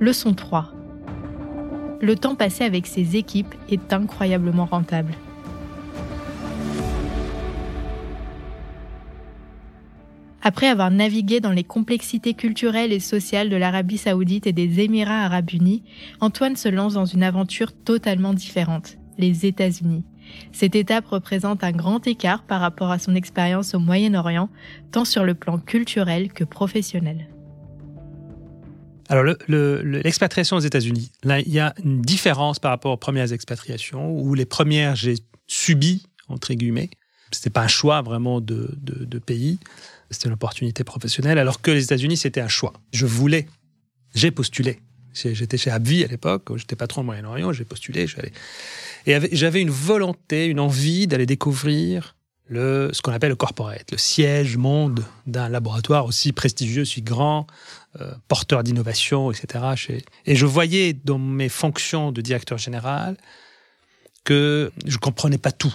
Leçon 3. Le temps passé avec ses équipes est incroyablement rentable. Après avoir navigué dans les complexités culturelles et sociales de l'Arabie saoudite et des Émirats arabes unis, Antoine se lance dans une aventure totalement différente, les États-Unis. Cette étape représente un grand écart par rapport à son expérience au Moyen-Orient, tant sur le plan culturel que professionnel. Alors, l'expatriation aux États-Unis, là, il y a une différence par rapport aux premières expatriations, où les premières, j'ai subi, entre guillemets. C'était pas un choix vraiment de, pays, c'était une opportunité professionnelle, alors que les États-Unis, c'était un choix. Je voulais, j'ai postulé. J'étais chez Abvi à l'époque, j'étais patron de Moyen-Orient, j'ai postulé, je Et j'avais une volonté, une envie d'aller découvrir le, ce qu'on appelle le corporate, le siège monde d'un laboratoire aussi prestigieux, aussi grand, euh, porteur d'innovation, etc. Et je voyais dans mes fonctions de directeur général que je comprenais pas tout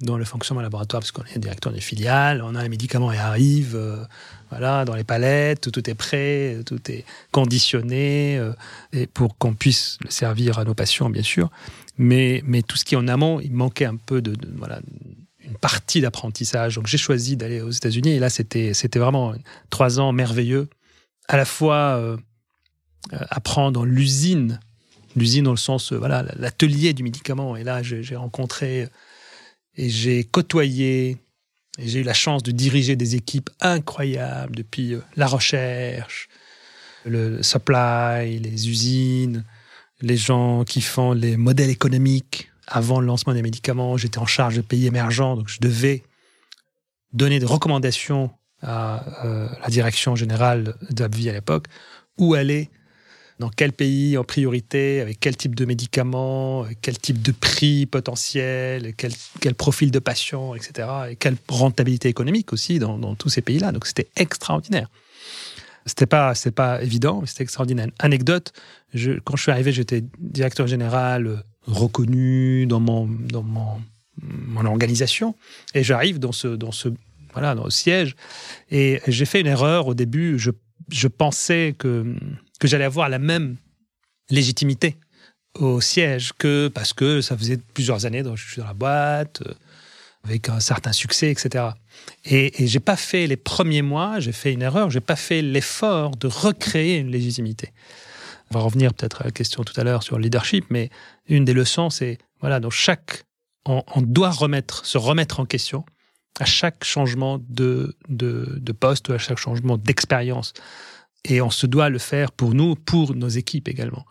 dans le fonctionnement laboratoire, parce qu'on est directeur de filiale, on a un médicament qui arrive, euh, voilà, dans les palettes, tout est prêt, tout est conditionné, euh, et pour qu'on puisse le servir à nos patients, bien sûr. Mais, mais tout ce qui est en amont, il manquait un peu de, voilà, partie d'apprentissage. Donc j'ai choisi d'aller aux États-Unis, et là, c'était, c'était vraiment trois ans merveilleux. À la fois euh, apprendre dans l'usine, l'usine dans le sens, voilà, l'atelier du médicament. Et là, j'ai rencontré et j'ai côtoyé, et j'ai eu la chance de diriger des équipes incroyables depuis euh, la recherche, le supply, les usines, les gens qui font les modèles économiques avant le lancement des médicaments. J'étais en charge de pays émergents, donc je devais donner des recommandations à euh, la direction générale d'Abvi à l'époque, où aller dans quel pays en priorité, avec quel type de médicaments, quel type de prix potentiel, quel, profil de patient, etc. Et quelle rentabilité économique aussi dans, tous ces pays-là. Donc c'était extraordinaire. C'était pas, pas évident, mais c'était extraordinaire. Anecdote, quand je suis arrivé, j'étais directeur général reconnu dans mon, dans mon, mon organisation, et j'arrive dans ce, dans ce, voilà, dans le siège, et j'ai fait une erreur au début. Je, je pensais que que j'allais avoir la même légitimité au siège que parce que ça faisait plusieurs années que je suis dans la boîte, euh, avec un certain succès, etc. Et, et j'ai pas fait les premiers mois, j'ai fait une erreur, j'ai pas fait l'effort de recréer une légitimité. On va revenir peut-être à la question tout à l'heure sur le leadership, mais une des leçons, c'est voilà, dans chaque, on, doit remettre, se remettre en question à chaque changement de, de, de poste, à chaque changement d'expérience. Et on se doit le faire pour nous, pour nos équipes également.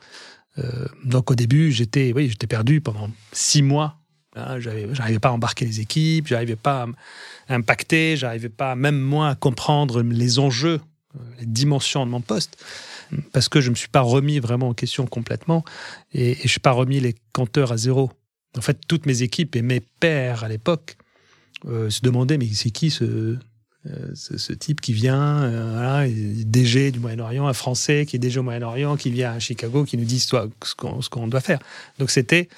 Euh, donc au début, j'étais oui, j'étais perdu pendant six mois. Hein, j'arrivais pas à embarquer les équipes, j'arrivais pas à impacter, j'arrivais pas même moi à comprendre les enjeux, les dimensions de mon poste, parce que je me suis pas remis vraiment en question complètement et, et je suis pas remis les compteurs à zéro. En fait, toutes mes équipes et mes pairs à l'époque euh, se demandaient mais c'est qui ce euh, ce, type qui vient, euh, DG du Moyen-Orient, un Français qui est DG au Moyen-Orient, qui vient à Chicago, qui nous dit ce qu'on doit faire. Donc c'était,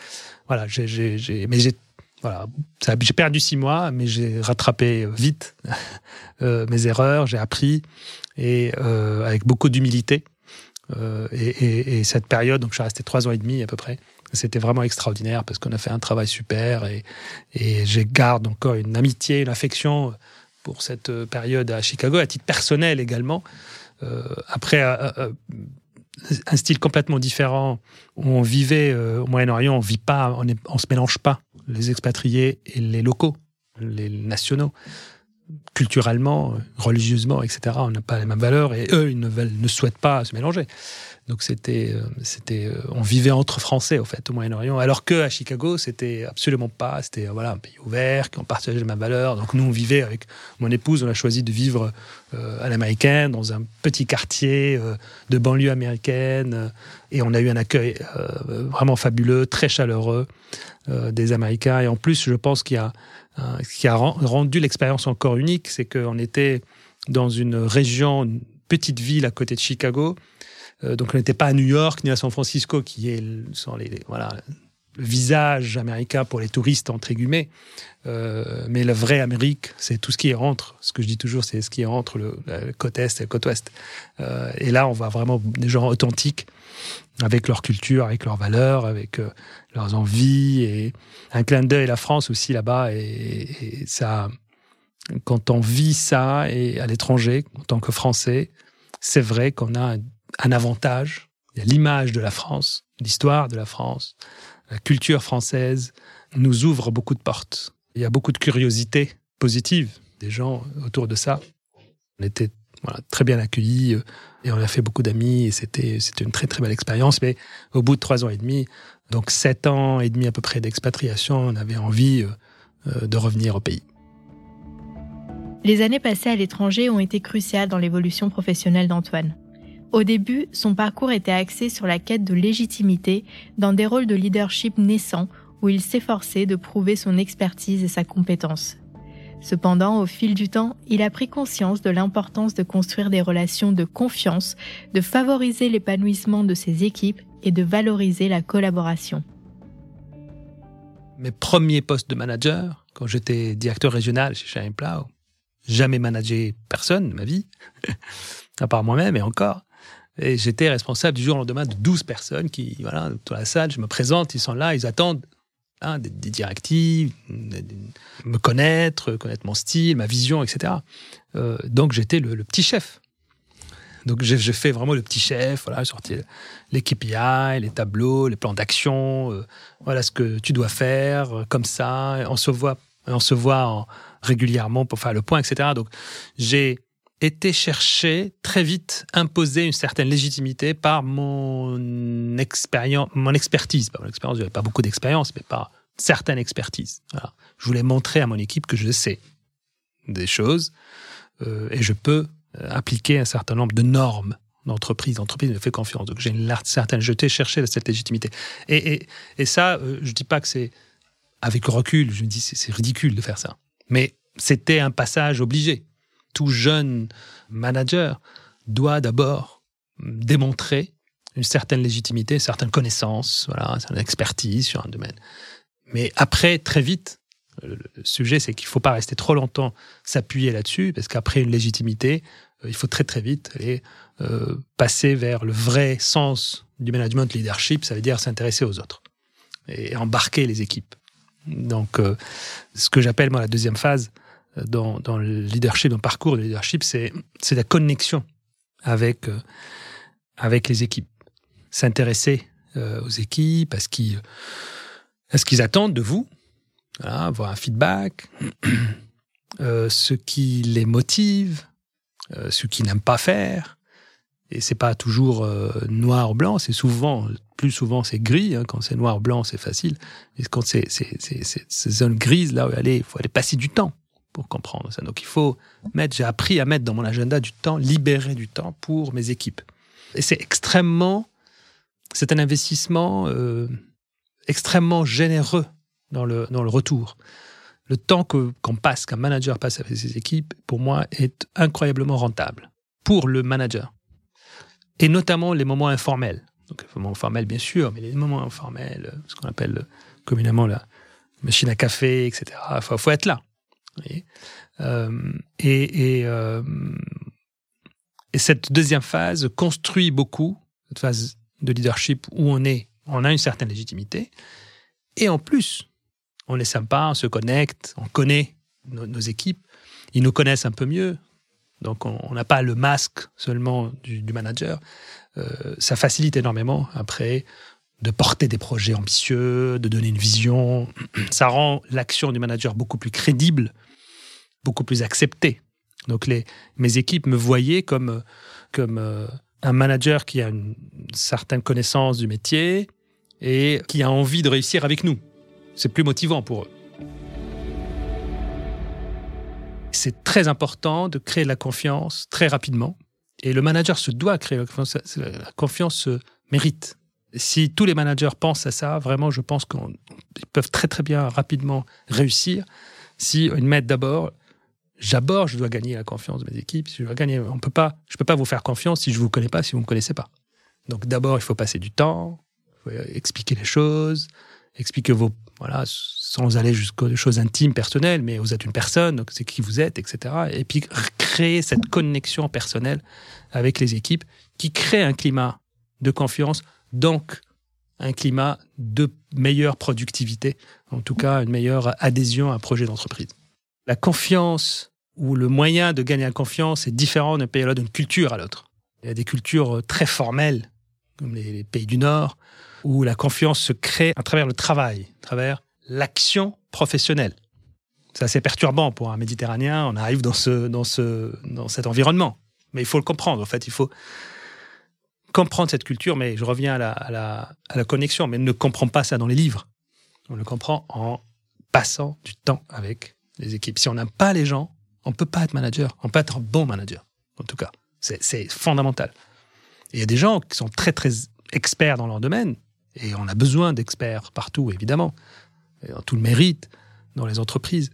voilà, j'ai, mais j'ai, voilà, j'ai perdu six mois, mais j'ai rattrapé vite mes erreurs, j'ai appris et avec beaucoup d'humilité. Et, et, cette période, donc je suis resté trois ans et demi à peu près. C'était vraiment extraordinaire parce qu'on a fait un travail super et, et je garde encore une amitié, une affection pour cette euh, période à Chicago, à titre personnel également. Euh, après, euh, un style complètement différent on vivait au Moyen-Orient, on vit pas, se mélange pas les expatriés et les locaux, les nationaux. Culturellement, religieusement, etc., on n'a pas les mêmes valeurs et eux, ils ne, souhaitent pas se mélanger. Donc c'était, euh, c'était, euh, on vivait entre Français au fait au Moyen-Orient, alors que à Chicago c'était absolument pas. C'était euh, voilà un pays ouvert, qui partageait les mêmes valeurs. Donc nous on vivait avec mon épouse, on a choisi de vivre à l'américaine dans un petit quartier de banlieue américaine, et on a eu un accueil vraiment fabuleux, très chaleureux des Américains. Et en plus, je pense qu'il y a ce qui a rendu l'expérience encore unique, c'est qu'on était dans une région, une petite ville à côté de Chicago, euh, donc on n'était pas à New York ni à San Francisco, qui est, sont les, voilà, visage américain pour les touristes, entre guillemets. Euh, mais la vraie Amérique, c'est tout ce qui est entre. Ce que je dis toujours, c'est ce qui est entre le, la côte est et la côte ouest. Euh, et là, on voit vraiment des gens authentiques, avec leur culture, avec leurs valeurs, avec euh, leurs envies, et un clin d'œil la France aussi là-bas. Et, ça, quand on vit ça et à l'étranger, en tant que Français, c'est vrai qu'on a un, un avantage. Il y a l'image de la France, l'histoire de la France, la culture française nous ouvre beaucoup de portes. Il y a beaucoup de curiosité positive des gens autour de ça. On était très bien accueillis euh, et on a fait beaucoup d'amis et c'était c'était une très très belle expérience. Mais au bout de trois ans et demi, donc sept ans et demi à peu près d'expatriation, on avait envie euh, de revenir au pays. Les années passées à l'étranger ont été cruciales dans l'évolution professionnelle d'Antoine. Au début, son parcours était axé sur la quête de légitimité dans des rôles de leadership naissants où il s'efforçait de prouver son expertise et sa compétence. Cependant, au fil du temps, il a pris conscience de l'importance de construire des relations de confiance, de favoriser l'épanouissement de ses équipes et de valoriser la collaboration. Mes premiers postes de manager, quand j'étais directeur régional chez Shine Plow, jamais managé personne de ma vie, à part moi-même et encore. Et j'étais responsable du jour au lendemain de 12 personnes qui, voilà, dans la salle, je me présente, ils sont là, ils attendent hein, des, directives, me connaître, connaître mon style, ma vision, etc. Euh, donc j'étais le, petit chef. Donc j'ai fait vraiment le petit chef, voilà, sorti les KPI, les tableaux, les plans d'action, euh, voilà ce que tu dois faire, euh, comme ça, on se voit, on se voit en, régulièrement pour faire le point, etc. Donc j'ai été chercher très vite, imposer une certaine légitimité par mon expérience, mon expertise. Pas mon expérience, pas beaucoup d'expérience, mais par certaine expertise. Je voulais montrer à mon équipe que je sais des choses euh, et je peux euh, appliquer un certain nombre de normes d'entreprise. L'entreprise me fait confiance. Donc j'ai une certaine, je t'ai cherché cette légitimité. Et, et, et ça, euh, je dis pas que c'est avec recul, je me dis c'est ridicule de faire ça. Mais c'était un passage obligé tout jeune manager doit d'abord démontrer une certaine légitimité, une certaine connaissance, voilà, une certaine expertise sur un domaine. Mais après, très vite, le sujet, c'est qu'il ne faut pas rester trop longtemps s'appuyer là-dessus, parce qu'après une légitimité, euh, il faut très très vite aller euh, passer vers le vrai sens du management leadership, ça veut dire s'intéresser aux autres et embarquer les équipes. Donc, euh, ce que j'appelle moi la deuxième phase, dans, le leadership, dans le parcours de leadership, c'est la connexion avec, euh, avec les équipes. S'intéresser euh, aux équipes, à ce qu'ils qu attendent de vous, avoir un feedback, euh, ce qui les motive, ce qu'ils n'aiment pas faire. Et c'est pas toujours noir ou blanc, c'est souvent, plus souvent c'est gris. Hein, quand c'est noir ou blanc, c'est facile. Et quand c'est ces zones grises, là, il faut aller passer du temps pour comprendre ça. Donc il faut mettre, j'ai appris à mettre dans mon agenda du temps, libérer du temps pour mes équipes. Et c'est extrêmement, c'est un investissement euh, extrêmement généreux dans le, dans le retour. Le temps que, qu'on passe, qu'un manager passe avec ses équipes, pour moi, est incroyablement rentable pour le manager. Et notamment les moments informels. Donc, les moments informels, bien sûr, mais les moments informels, ce qu'on appelle communément la machine à café, etc. Il faut, faut être là. Euh, euh, et, cette deuxième phase construit beaucoup, cette phase de leadership où on est, on a une certaine légitimité, et en plus, on est sympa, on se connecte, on connaît nos, équipes, ils nous connaissent un peu mieux, donc on n'a pas le masque seulement du, du manager. Euh, ça facilite énormément après de porter des projets ambitieux, de donner une vision. Ça rend l'action du manager beaucoup plus crédible beaucoup plus accepté. Donc les, mes équipes me voyaient comme, comme euh, un manager qui a une certaine connaissance du métier et qui a envie de réussir avec nous. C'est plus motivant pour eux. C'est très important de créer la confiance très rapidement. Et le manager se doit créer la confiance. La confiance se mérite. Si tous les managers pensent à ça, vraiment, je pense qu'ils peuvent très très bien rapidement réussir si ils mettent d'abord D'abord, je dois gagner la confiance de mes équipes. je on peut pas, je peux pas vous faire confiance si je vous connais pas, si vous me connaissez pas. Donc d'abord, il faut passer du temps, expliquer les choses, expliquer vos voilà, sans aller jusqu'aux choses intimes, personnelles, mais vous êtes une personne, donc c'est qui vous êtes, etc. Et puis créer cette connexion personnelle avec les équipes qui crée un climat de confiance, donc un climat de meilleure productivité, en tout cas une meilleure adhésion à un projet d'entreprise. La confiance ou le moyen de gagner la confiance est différent d'un pays à l'autre, d'une culture à l'autre. Il y a des cultures très formelles, comme les pays du Nord, où la confiance se crée à travers le travail, à travers l'action professionnelle. C'est assez perturbant pour un Méditerranéen. On arrive dans, ce, dans, ce, dans cet environnement. Mais il faut le comprendre. En fait, il faut comprendre cette culture. Mais je reviens à la, à la, à la connexion. Mais on ne comprend pas ça dans les livres. On le comprend en passant du temps avec les équipes. Si on n'aime pas les gens, on ne peut pas être manager. On peut être un bon manager, en tout cas. C'est fondamental. il y a des gens qui sont très, très experts dans leur domaine, et on a besoin d'experts partout, évidemment, et dans tout le mérite dans les entreprises.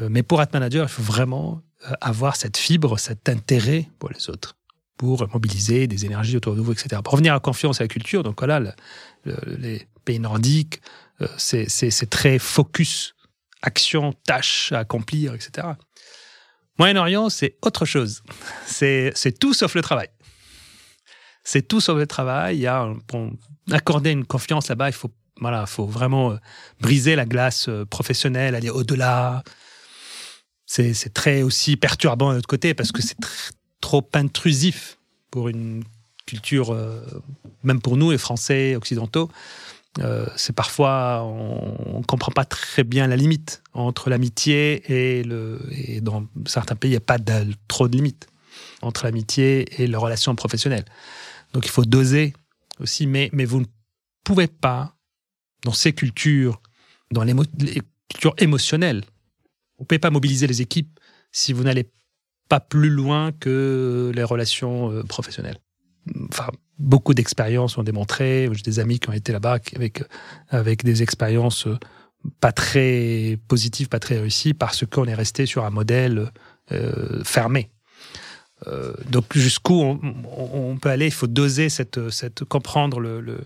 Euh, mais pour être manager, il faut vraiment euh, avoir cette fibre, cet intérêt pour les autres, pour mobiliser des énergies autour de vous, etc. Pour revenir à la confiance et à la culture, donc voilà, les pays nordiques, euh, c'est très focus, action, tâche à accomplir, etc. Moyen-Orient, c'est autre chose. C'est tout sauf le travail. C'est tout sauf le travail. Pour accorder une confiance là-bas, il faut, voilà, faut vraiment euh, briser la glace euh, professionnelle, aller au-delà. C'est très aussi perturbant de l'autre côté parce que c'est trop intrusif pour une culture, euh, même pour nous, les Français occidentaux. C'est parfois, on ne comprend pas très bien la limite entre l'amitié et le. Et dans certains pays, il n'y a pas trop de limite entre l'amitié et les relations professionnelles. Donc il faut doser aussi, mais, mais vous ne pouvez pas, dans ces cultures, dans les, cultures émotionnelles, vous ne pouvez pas mobiliser les équipes si vous n'allez pas plus loin que les relations euh, professionnelles. Enfin, beaucoup d'expériences ont démontré, j'ai des amis qui ont été là-bas avec, avec des expériences euh, pas très positives, pas très réussies, parce qu'on est resté sur un modèle euh, fermé. Euh, donc jusqu'où on, peut aller, il faut doser cette, comprendre le,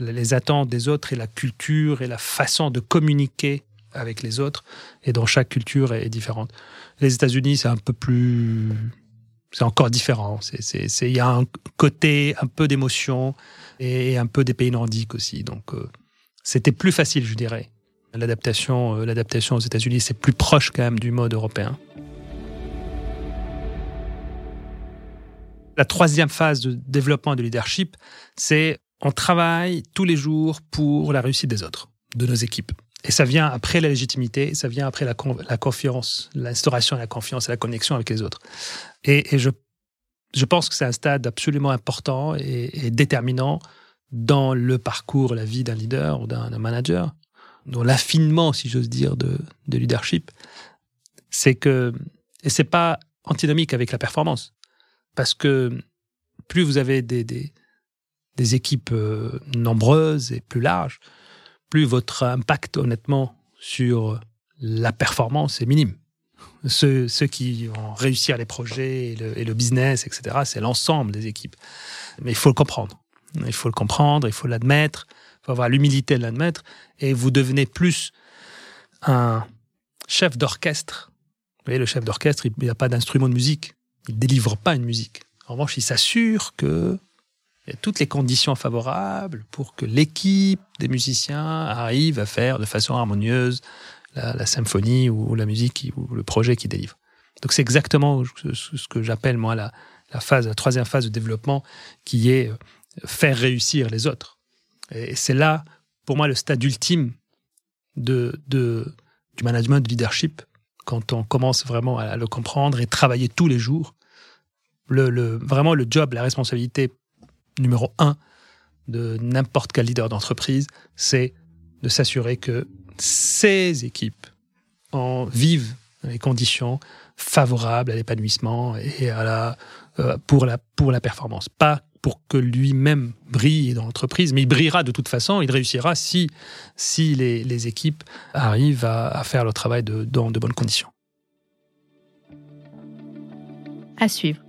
les attentes des autres et la culture et la façon de communiquer avec les autres. Et dans chaque culture est, différente. Les États-Unis, c'est un peu plus, c'est encore différent. Il y a un côté un peu d'émotion et un peu des pays nordiques aussi. Donc euh, c'était plus facile, je dirais. L'adaptation, euh, l'adaptation aux États-Unis, c'est plus proche quand même du mode européen. La troisième phase de développement de leadership, c'est on travaille tous les jours pour la réussite des autres, de nos équipes. Et ça vient après la légitimité, ça vient après la, confiance, l'instauration de la confiance et la connexion avec les autres. Et, je, je, pense que c'est un stade absolument important et, déterminant dans le parcours, la vie d'un leader ou d'un manager, dans l'affinement, si j'ose dire, de, de leadership. C'est que, et c'est pas antinomique avec la performance. Parce que plus vous avez des, des, équipes euh, nombreuses et plus larges, plus votre impact, honnêtement, sur la performance est minime. Ceux, ceux qui vont réussir les projets et le, business, etc., c'est l'ensemble des équipes. Mais il faut le comprendre. Il faut le comprendre, il faut l'admettre, il faut avoir l'humilité de l'admettre, et vous devenez plus un chef d'orchestre. Vous voyez, le chef d'orchestre, il n'y a pas d'instrument de musique. Il ne délivre pas une musique. En revanche, il s'assure que toutes les conditions favorables pour que l'équipe des musiciens arrive à faire de façon harmonieuse la, symphonie ou, la musique ou le projet qu'il délivre. Donc c'est exactement ce, que j'appelle moi la, phase, la troisième phase de développement, qui est euh, faire réussir les autres. Et c'est là, pour moi, le stade ultime de, du management, de leadership, quand on commence vraiment à le comprendre et travailler tous les jours. Vraiment le job, la responsabilité numéro un de n'importe quel leader d'entreprise, c'est de s'assurer que ces équipes en vivent les conditions favorables à l'épanouissement et à la, euh, pour, la, pour la performance. Pas pour que lui-même brille dans l'entreprise, mais il brillera de toute façon, il réussira si, si les, équipes arrivent à, faire leur travail dans de bonnes conditions. À suivre.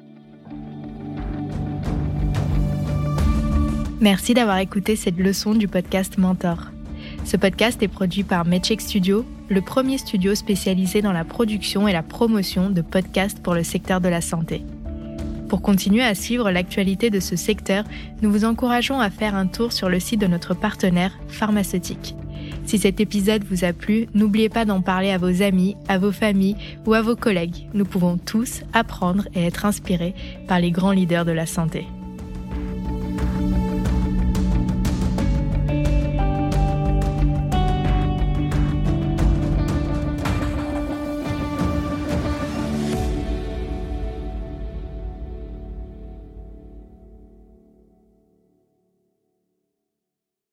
Merci d'avoir écouté cette leçon du podcast Mentor. Ce podcast est produit par Medcheck Studio, le premier studio spécialisé dans la production et la promotion de podcasts pour le secteur de la santé. Pour continuer à suivre l'actualité de ce secteur, nous vous encourageons à faire un tour sur le site de notre partenaire pharmaceutique. Si cet épisode vous a plu, n'oubliez pas d'en parler à vos amis, à vos familles ou à vos collègues. Nous pouvons tous apprendre et être inspirés par les grands leaders de la santé.